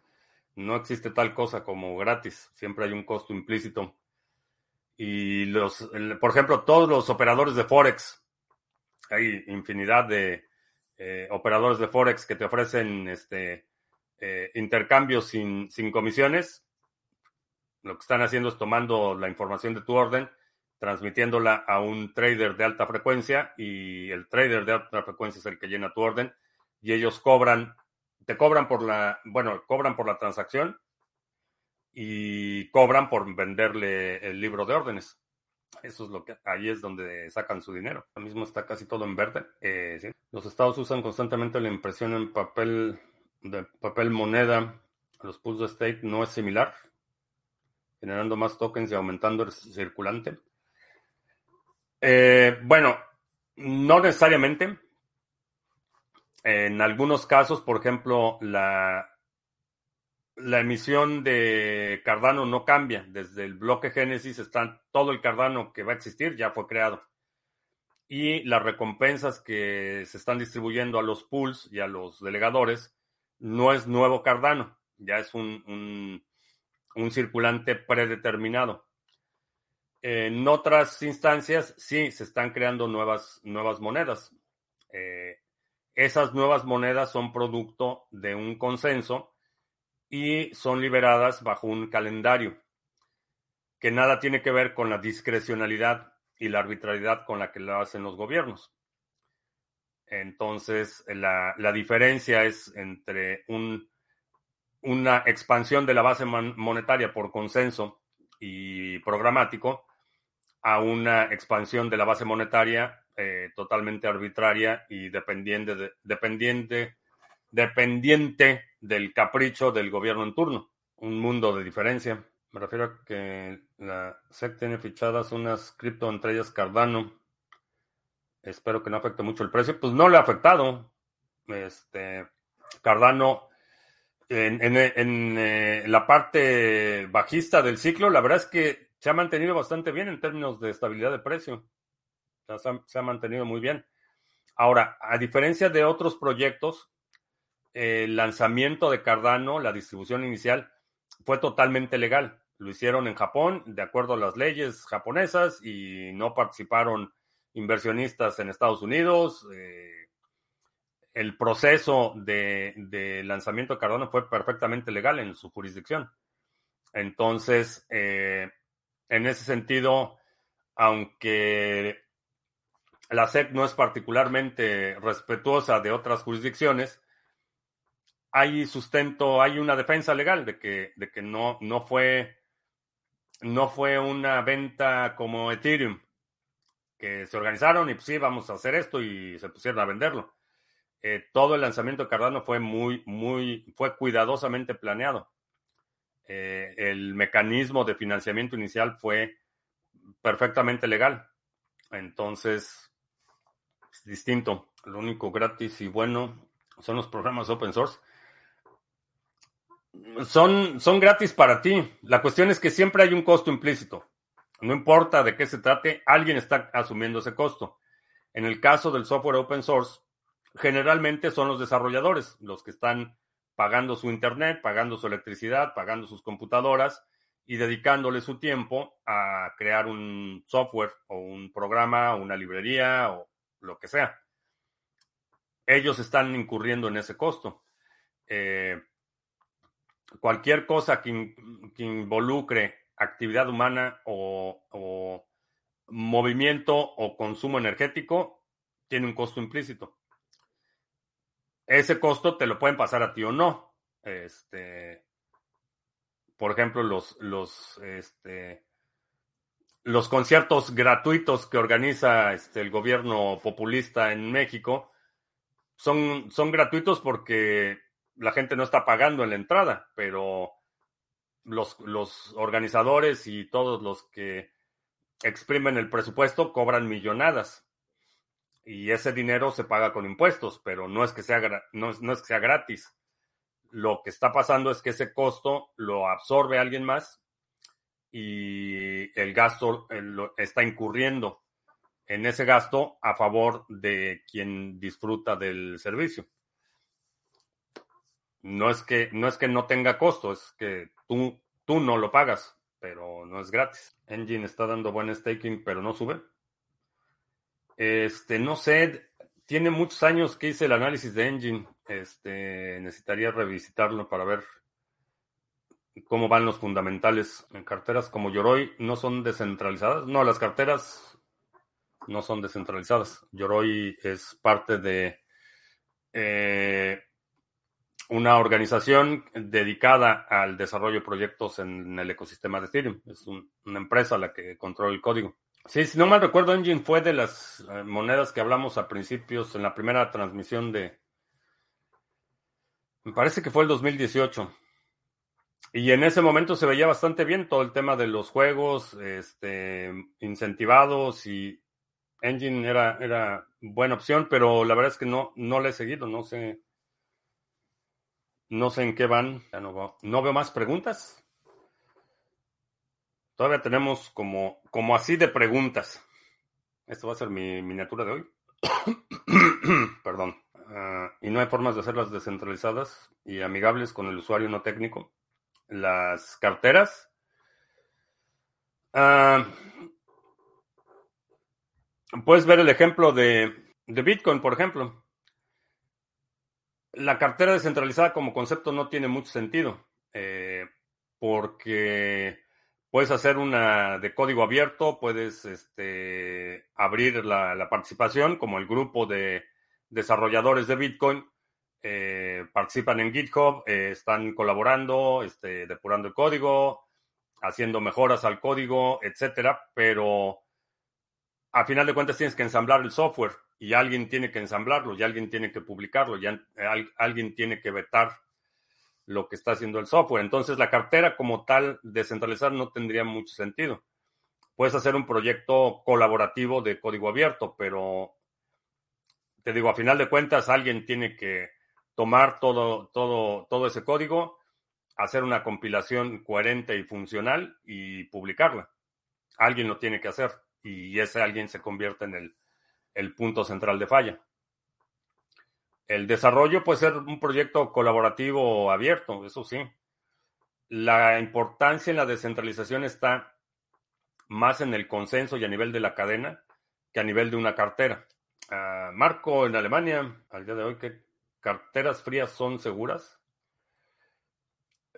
A: No existe tal cosa como gratis. Siempre hay un costo implícito. Y los, por ejemplo, todos los operadores de Forex, hay infinidad de eh, operadores de Forex que te ofrecen este, eh, intercambios sin, sin comisiones lo que están haciendo es tomando la información de tu orden, transmitiéndola a un trader de alta frecuencia y el trader de alta frecuencia es el que llena tu orden y ellos cobran, te cobran por la, bueno, cobran por la transacción y cobran por venderle el libro de órdenes. Eso es lo que ahí es donde sacan su dinero. Ahora mismo está casi todo en verde. Eh, Los estados usan constantemente la impresión en papel de papel moneda. Los pools de state no es similar generando más tokens y aumentando el circulante? Eh, bueno, no necesariamente. En algunos casos, por ejemplo, la, emisión de Cardano no cambia. Desde el bloque Génesis está todo el Cardano que va a existir, ya fue creado. Y las recompensas que se están distribuyendo a los pools y a los delegadores no es nuevo Cardano, ya es un circulante predeterminado. En otras instancias, sí, se están creando nuevas, nuevas monedas. Eh, esas nuevas monedas son producto de un consenso y son liberadas bajo un calendario que nada tiene que ver con la discrecionalidad y la arbitrariedad con la que lo hacen los gobiernos. Entonces, la, diferencia es entre un, una expansión de la base monetaria por consenso y programático a una expansión de la base monetaria eh, totalmente arbitraria y dependiente, de, dependiente, dependiente del capricho del gobierno en turno. Un mundo de diferencia. Me refiero a que la SEC tiene fichadas unas cripto, entre ellas Cardano. Espero que no afecte mucho el precio. Pues no le ha afectado. Este, Cardano, en, en, eh, la parte bajista del ciclo, la verdad es que se ha mantenido bastante bien en términos de estabilidad de precio. se, ha, mantenido muy bien. Ahora, a diferencia de otros proyectos, el lanzamiento de Cardano, la distribución inicial, fue totalmente legal. Lo hicieron en Japón, de acuerdo a las leyes japonesas, y no participaron inversionistas en Estados Unidos. Eh, el proceso de, lanzamiento de Cardano fue perfectamente legal en su jurisdicción. Entonces, eh, en ese sentido, aunque la SEC no es particularmente respetuosa de otras jurisdicciones, hay sustento, hay una defensa legal de que, de que no, no, fue, no fue una venta como Ethereum, que se organizaron y pues sí, vamos a hacer esto y se pusieron a venderlo. Eh, todo el lanzamiento de Cardano fue muy, muy, fue cuidadosamente planeado. Eh, el mecanismo de financiamiento inicial fue perfectamente legal. Entonces, es distinto. Lo único gratis y bueno son los programas open source son, son gratis para ti. La cuestión es que siempre hay un costo implícito. No importa de qué se trate, alguien está asumiendo ese costo. En el caso del software open source, generalmente son los desarrolladores los que están pagando su internet, pagando su electricidad, pagando sus computadoras y dedicándole su tiempo a crear un software o un programa o una librería o lo que sea. Ellos están incurriendo en ese costo. Eh, cualquier cosa que, involucre actividad humana o, movimiento o consumo energético tiene un costo implícito. Ese costo te lo pueden pasar a ti o no. Este, por ejemplo, los, los, este, los conciertos gratuitos que organiza este, el gobierno populista en México son, son gratuitos porque la gente no está pagando en la entrada, pero los, los organizadores y todos los que exprimen el presupuesto cobran millonadas. Y ese dinero se paga con impuestos, pero no es que sea, no, no es que sea gratis. Lo que está pasando es que ese costo lo absorbe alguien más y el gasto está incurriendo en ese gasto a favor de quien disfruta del servicio no es que no es que no tenga costo, es que tú, tú no lo pagas, pero no es gratis. Engine está dando buen staking, pero no sube. Este, no sé, tiene muchos años que hice el análisis de Engine. Este, necesitaría revisitarlo para ver cómo van los fundamentales. En carteras como Yoroi no son descentralizadas. No, las carteras no son descentralizadas. Yoroi es parte de eh, una organización dedicada al desarrollo de proyectos en el ecosistema de Ethereum. Es una empresa la que controla el código. Sí, si no mal recuerdo, Engine fue de las eh, monedas que hablamos a principios en la primera transmisión de... Me parece que fue el 2018. Y en ese momento se veía bastante bien todo el tema de los juegos este, incentivados y Engine era, era buena opción, pero la verdad es que no, no le he seguido, no sé no sé en qué van. Ya no, no veo más preguntas. Todavía tenemos como, como así de preguntas. Esto va a ser mi miniatura de hoy. Perdón. Ah, y no hay formas de hacerlas descentralizadas y amigables con el usuario no técnico. Las carteras. Ah, puedes ver el ejemplo de, de Bitcoin, por ejemplo la cartera descentralizada como concepto no tiene mucho sentido, eh, porque Puedes hacer una de código abierto, puedes este, abrir la, participación, como el grupo de desarrolladores de Bitcoin eh, participan en GitHub, eh, están colaborando, este, depurando el código, haciendo mejoras al código, etcétera, pero a final de cuentas tienes que ensamblar el software y alguien tiene que ensamblarlo, y alguien tiene que publicarlo, y alguien tiene que vetar lo que está haciendo el software. Entonces, la cartera como tal descentralizada no tendría mucho sentido. Puedes hacer un proyecto colaborativo de código abierto, pero te digo, a final de cuentas, alguien tiene que tomar todo, todo, todo ese código, hacer una compilación coherente y funcional y publicarla. Alguien lo tiene que hacer y ese alguien se convierte en el, el punto central de falla. El desarrollo puede ser un proyecto colaborativo abierto, eso sí. La importancia en la descentralización está más en el consenso y a nivel de la cadena que a nivel de una cartera. Uh, Marco, en Alemania, al día de hoy, ¿qué carteras frías son seguras?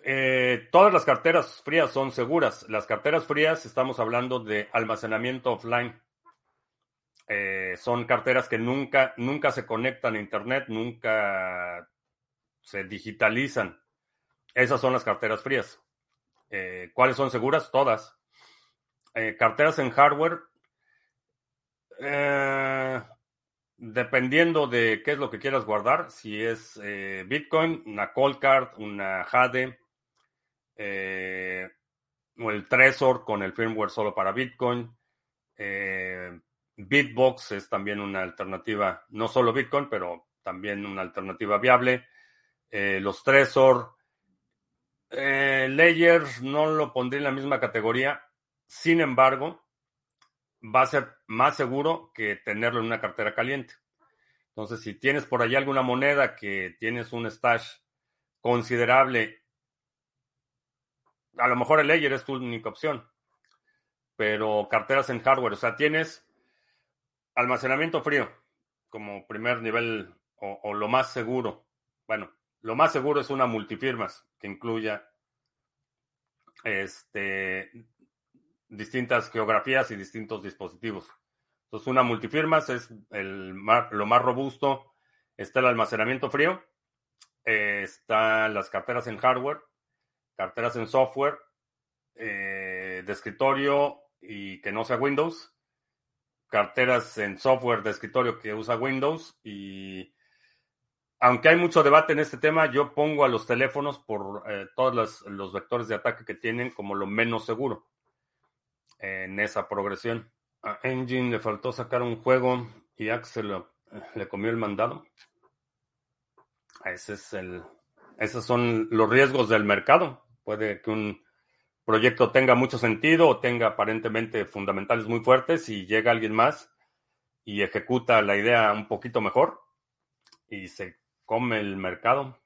A: Eh, todas las carteras frías son seguras. Las carteras frías estamos hablando de almacenamiento offline. Eh, son carteras que nunca, nunca se conectan a Internet, nunca se digitalizan. Esas son las carteras frías. Eh, ¿Cuáles son seguras? Todas. Eh, carteras en hardware. dependiendo de qué es lo que quieras guardar, si es Bitcoin, una Cold Card, una Jade, o el Trezor con el firmware solo para Bitcoin. Bitbox es también una alternativa, no solo Bitcoin, pero también una alternativa viable. Eh, los Trezor, eh, Layer no lo pondría en la misma categoría. Sin embargo, va a ser más seguro que tenerlo en una cartera caliente. Entonces, si tienes por ahí alguna moneda que tienes un stash considerable, a lo mejor el Layer es tu única opción, pero carteras en hardware, o sea, tienes Almacenamiento frío, como primer nivel o, lo más seguro. Bueno, lo más seguro es una multifirmas que incluya este, distintas geografías y distintos dispositivos. Entonces, una multifirmas es el lo más robusto. Está el almacenamiento frío, eh, están las carteras en hardware, carteras en software, eh, de escritorio y que no sea Windows, carteras en software de escritorio que usa Windows y aunque hay mucho debate en este tema, yo pongo a los teléfonos por eh, todos los, vectores de ataque que tienen como lo menos seguro en esa progresión. A Engine le faltó sacar un juego y Axel le comió el mandado. Ese es el, esos son los riesgos del mercado. Puede que un proyecto tenga mucho sentido o tenga aparentemente fundamentales muy fuertes y llega alguien más y ejecuta la idea un poquito mejor y se come el mercado.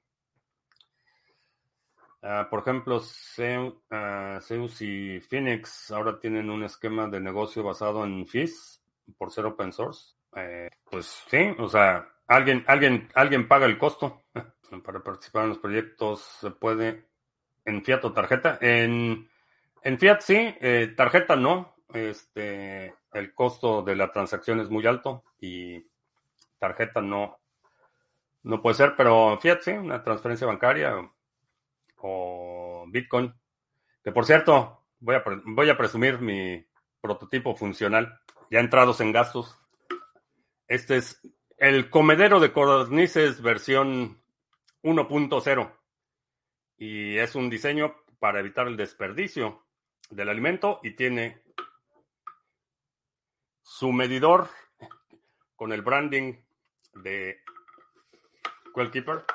A: Ah, por ejemplo, Zeus, y Phoenix ahora tienen un esquema de negocio basado en fees por ser open source. Eh, pues sí, o sea, alguien, alguien, alguien paga el costo para participar en los proyectos. Se puede en fiat o tarjeta. En, en fiat sí, eh, tarjeta no. Este, el costo de la transacción es muy alto y tarjeta no, no puede ser, pero fiat sí, una transferencia bancaria o Bitcoin. Que por cierto, voy a, voy a presumir mi prototipo funcional, ya entrados en gastos. Este es el comedero de codornices versión 1.0 y es un diseño para evitar el desperdicio del alimento y tiene su medidor con el branding de Quellkeeper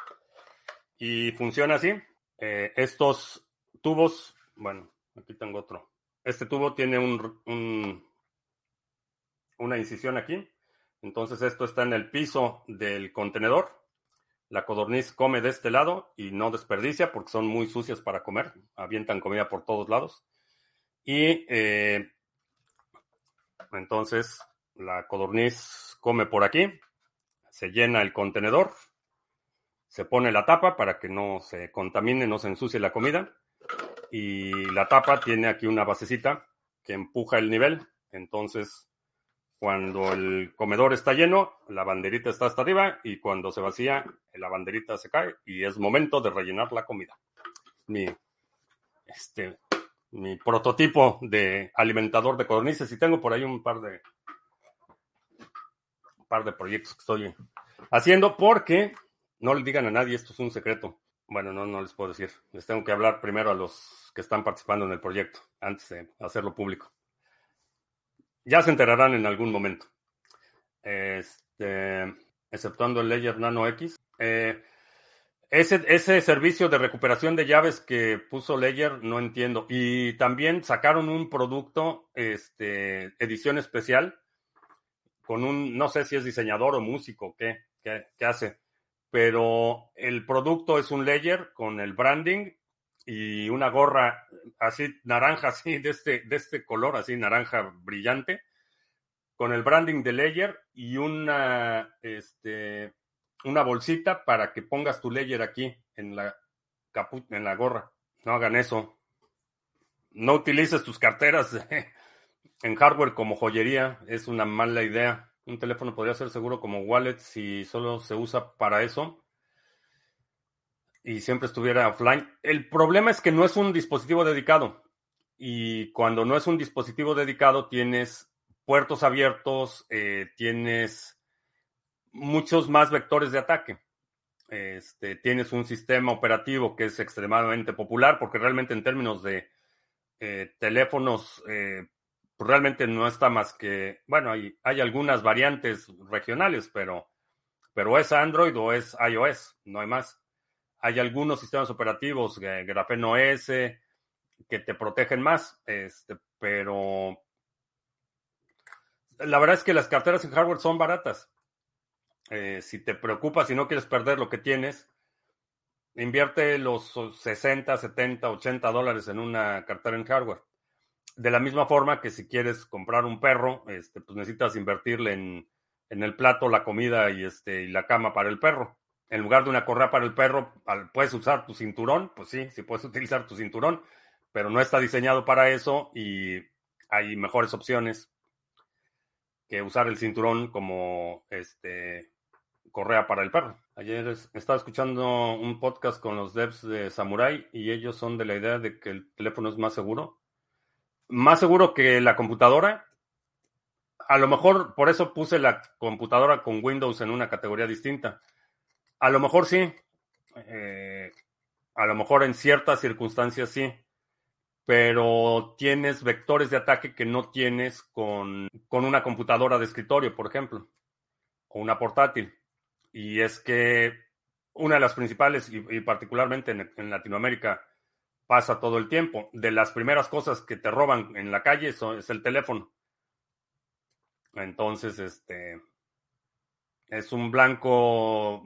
A: y funciona así. Eh, estos tubos, bueno, aquí tengo otro. Este tubo tiene un, una incisión aquí. Entonces esto está en el piso del contenedor la codorniz come de este lado y no desperdicia porque son muy sucias para comer. Avientan comida por todos lados. Y eh, entonces la codorniz come por aquí. Se llena el contenedor. Se pone la tapa para que no se contamine, no se ensucie la comida. y la tapa tiene aquí una basecita que empuja el nivel. Entonces, cuando el comedor está lleno, la banderita está hasta arriba y cuando se vacía, la banderita se cae y es momento de rellenar la comida. Mi, este, mi prototipo de alimentador de codornices y tengo por ahí un par de par de proyectos que estoy haciendo porque no le digan a nadie, esto es un secreto. Bueno, no, no les puedo decir. Les tengo que hablar primero a los que están participando en el proyecto antes de hacerlo público. Ya se enterarán en algún momento. Este, exceptuando el Ledger Nano X. Eh, ese, ese servicio de recuperación de llaves que puso Ledger, no entiendo. Y también sacaron un producto, este, edición especial, con un, no sé si es diseñador o músico, qué, qué, qué hace pero el producto es un layer con el branding y una gorra así naranja, así de este, de este color, así naranja brillante, con el branding de layer y una, este, una bolsita para que pongas tu layer aquí en la, en la gorra. No hagan eso. No utilices tus carteras en hardware como joyería, es una mala idea. Un teléfono podría ser seguro como wallet si solo se usa para eso y siempre estuviera offline. El problema es que no es un dispositivo dedicado. Y cuando no es un dispositivo dedicado, tienes puertos abiertos, eh, tienes muchos más vectores de ataque. Este, tienes un sistema operativo que es extremadamente popular porque realmente en términos de eh, teléfonos eh, pues, realmente no está más que, bueno, hay, hay algunas variantes regionales, pero, pero es Android o es iOS, no hay más. Hay algunos sistemas operativos, Grafeno OS, que te protegen más, este, pero la verdad es que las carteras en hardware son baratas. Eh, si te preocupas y no quieres perder lo que tienes, invierte los 60, 70, 80 dólares en una cartera en hardware. De la misma forma que si quieres comprar un perro, este, pues necesitas invertirle en, el plato, la comida y, este, y la cama para el perro. En lugar de una correa para el perro, puedes usar tu cinturón, pues sí, sí puedes utilizar tu cinturón, pero no está diseñado para eso y hay mejores opciones que usar el cinturón como este correa para el perro. Ayer estaba escuchando un podcast con los devs de Samurai y ellos son de la idea de que el teléfono es más seguro más seguro que la computadora. A lo mejor por eso puse la computadora con Windows en una categoría distinta. A lo mejor sí. Eh, a lo mejor en ciertas circunstancias sí. Pero tienes vectores de ataque que no tienes con, una computadora de escritorio, por ejemplo. O una portátil. Y es que una de las principales, y, particularmente en Latinoamérica, pasa todo el tiempo. De las primeras cosas que te roban en la calle es el teléfono. Entonces, este es un blanco.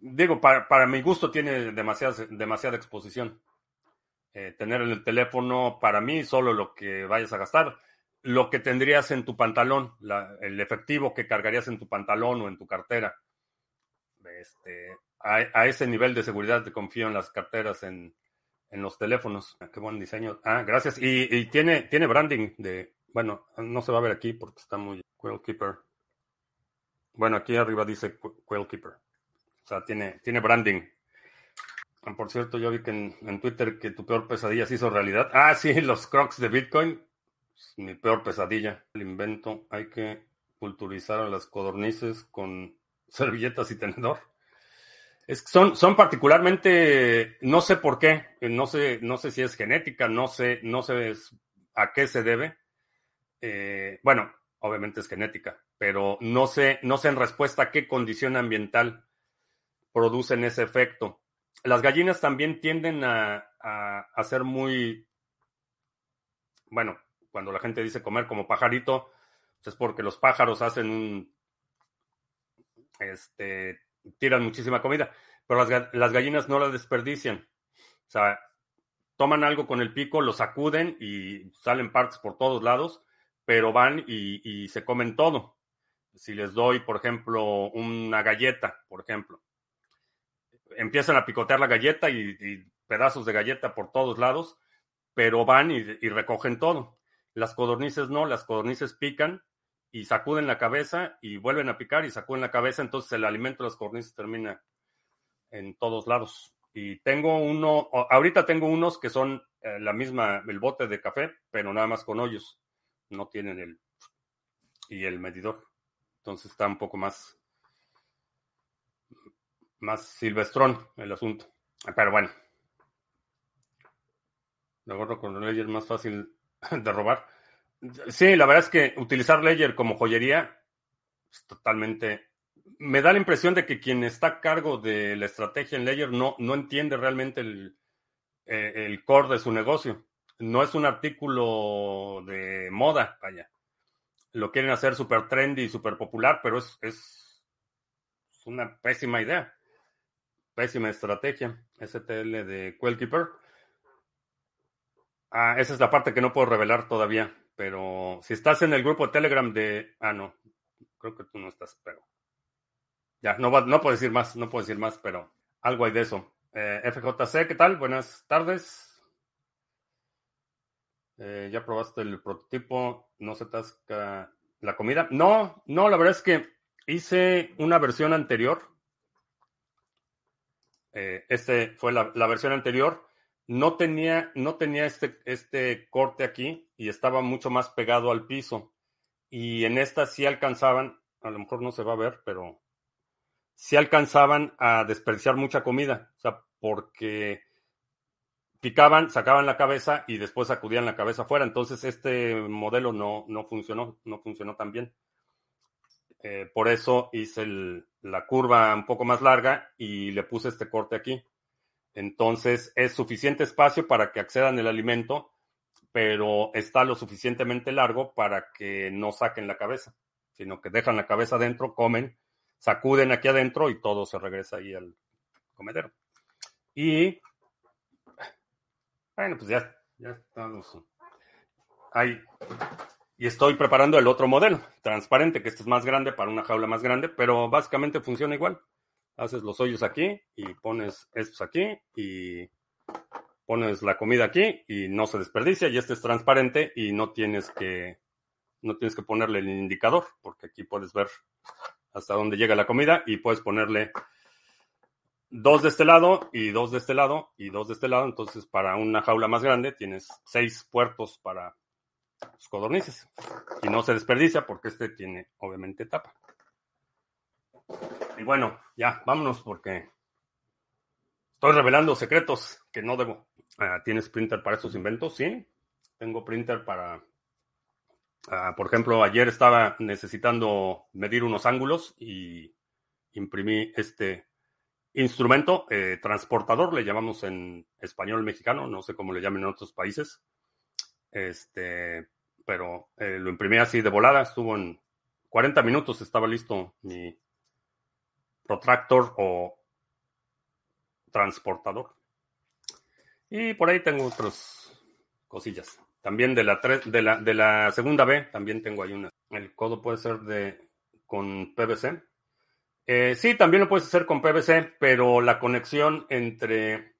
A: Digo, para, mi gusto tiene demasiada, demasiada exposición. Eh, tener en el teléfono, para mí, solo lo que vayas a gastar. Lo que tendrías en tu pantalón, el efectivo que cargarías en tu pantalón o en tu cartera. Este, a, ese nivel de seguridad te confío en las carteras, en, los teléfonos. Ah, qué buen diseño. Ah, gracias. Y, tiene, tiene branding de, bueno, no se va a ver aquí porque está muy Quail Keeper. Bueno, aquí arriba dice Quail Keeper. O sea, tiene, tiene branding. Ah, por cierto, yo vi que en, Twitter que tu peor pesadilla se hizo realidad. Ah, sí, los crocs de Bitcoin. mi peor pesadilla. El invento. Hay que culturizar a las codornices con servilletas y tenedor. Es son, son particularmente, no sé por qué, no sé, no sé si es genética, no sé, no sé a qué se debe. Eh, bueno, obviamente es genética, pero no sé, no sé en respuesta a qué condición ambiental producen ese efecto. Las gallinas también tienden a, a, ser muy, bueno, cuando la gente dice comer como pajarito, pues es porque los pájaros hacen un, este, tiran muchísima comida, pero las, gallinas no la desperdician. O sea, toman algo con el pico, lo sacuden y salen partes por todos lados, pero van y, se comen todo. Si les doy, por ejemplo, una galleta, por ejemplo, empiezan a picotear la galleta y, pedazos de galleta por todos lados, pero van y, recogen todo. Las codornices no, las codornices pican y sacuden la cabeza y vuelven a picar y sacuden la cabeza, entonces el alimento de las codornices termina en todos lados. Y tengo uno, ahorita tengo unos que son eh, la misma, el bote de café, pero nada más con hoyos. No tienen el y el medidor. Entonces está un poco más, más silvestrón el asunto. Pero bueno. De acuerdo con Ledger más fácil de robar. Sí, la verdad es que utilizar Ledger como joyería es totalmente me da la impresión de que quien está a cargo de la estrategia en Ledger no, no entiende realmente el, eh, el core de su negocio. No es un artículo de moda, vaya. Lo quieren hacer súper trendy y súper popular, pero es, es, una pésima idea. Pésima estrategia. STL de Quellkeeper. Ah, esa es la parte que no puedo revelar todavía. Pero si estás en el grupo Telegram de. Ah, no. Creo que tú no estás, pero. Ya, no, no puedo decir más, no puedo decir más, pero algo hay de eso. Eh, FJC, ¿qué tal? Buenas tardes. Eh, ¿Ya probaste el prototipo? ¿No se tasca la comida? No, no, la verdad es que hice una versión anterior. Eh, este fue la, versión anterior. No tenía, no tenía este, este corte aquí y estaba mucho más pegado al piso. Y en esta sí alcanzaban, a lo mejor no se va a ver, pero sí alcanzaban a desperdiciar mucha comida. O sea, porque picaban, sacaban la cabeza y después sacudían la cabeza afuera. Entonces este modelo no, no funcionó, no funcionó tan bien. Eh, por eso hice la curva un poco más larga y le puse este corte aquí. Entonces es suficiente espacio para que accedan el alimento, pero está lo suficientemente largo para que no saquen la cabeza, sino que dejan la cabeza adentro, comen sacuden aquí adentro y todo se regresa ahí al comedero. Y bueno, pues ya, ya estamos ahí. Y estoy preparando el otro modelo, transparente, que este es más grande para una jaula más grande, pero básicamente funciona igual. Haces los hoyos aquí y pones estos aquí y pones la comida aquí y no se desperdicia y este es transparente y no tienes que no tienes que ponerle el indicador porque aquí puedes ver hasta donde llega la comida y puedes ponerle dos de este lado y dos de este lado y dos de este lado. Entonces, para una jaula más grande tienes seis puertos para los codornices. Y no se desperdicia porque este tiene obviamente tapa. Y bueno, ya, vámonos porque estoy revelando secretos que no debo. Ah, ¿Tienes printer para estos inventos? Sí. Tengo printer para Ah, por ejemplo, ayer estaba necesitando medir unos ángulos y imprimí este instrumento, eh, transportador, le llamamos en español mexicano, no sé cómo le llamen en otros países. Este, pero eh, lo imprimí así de volada, estuvo en 40 minutos, estaba listo mi protractor o transportador. Y por ahí tengo otras cosillas. También de la, de la, de la segunda B, también tengo ahí una. El codo puede ser de con PVC. Eh, sí, también lo puedes hacer con PVC, pero la conexión entre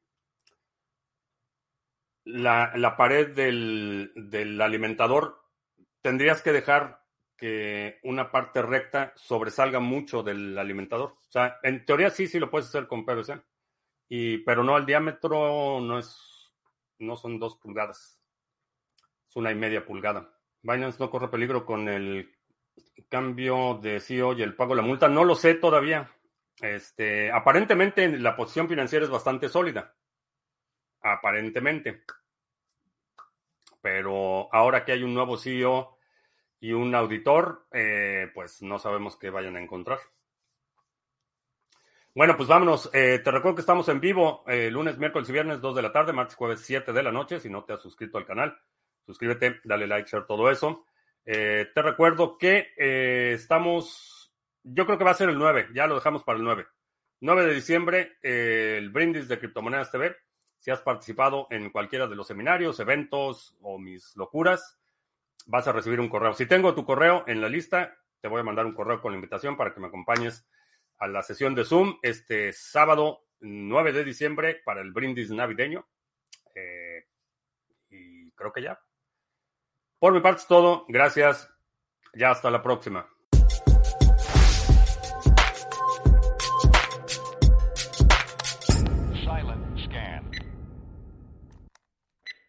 A: la, la pared del, del, alimentador tendrías que dejar que una parte recta sobresalga mucho del alimentador. O sea, en teoría sí, sí lo puedes hacer con PVC. Y, pero no, el diámetro no es, no son dos pulgadas es una y media pulgada. Binance no corre peligro con el cambio de CEO y el pago de la multa. No lo sé todavía. Este, aparentemente la posición financiera es bastante sólida. Aparentemente. Pero ahora que hay un nuevo CEO y un auditor, eh, pues no sabemos qué vayan a encontrar. Bueno, pues vámonos. Eh, te recuerdo que estamos en vivo eh, lunes, miércoles y viernes, 2 de la tarde, martes, jueves, 7 de la noche. Si no te has suscrito al canal, suscríbete, dale like, share, todo eso. Eh, te recuerdo que estamos, yo creo que va a ser el 9, ya lo dejamos para el 9. 9 de diciembre, el brindis de Criptomonedas TV. Si has participado en cualquiera de los seminarios, eventos o mis locuras, vas a recibir un correo. Si tengo tu correo en la lista, te voy a mandar un correo con la invitación para que me acompañes a la sesión de Zoom este sábado 9 de diciembre para el brindis navideño. Eh, y creo que ya. Por mi parte es todo. Gracias. Ya hasta la próxima.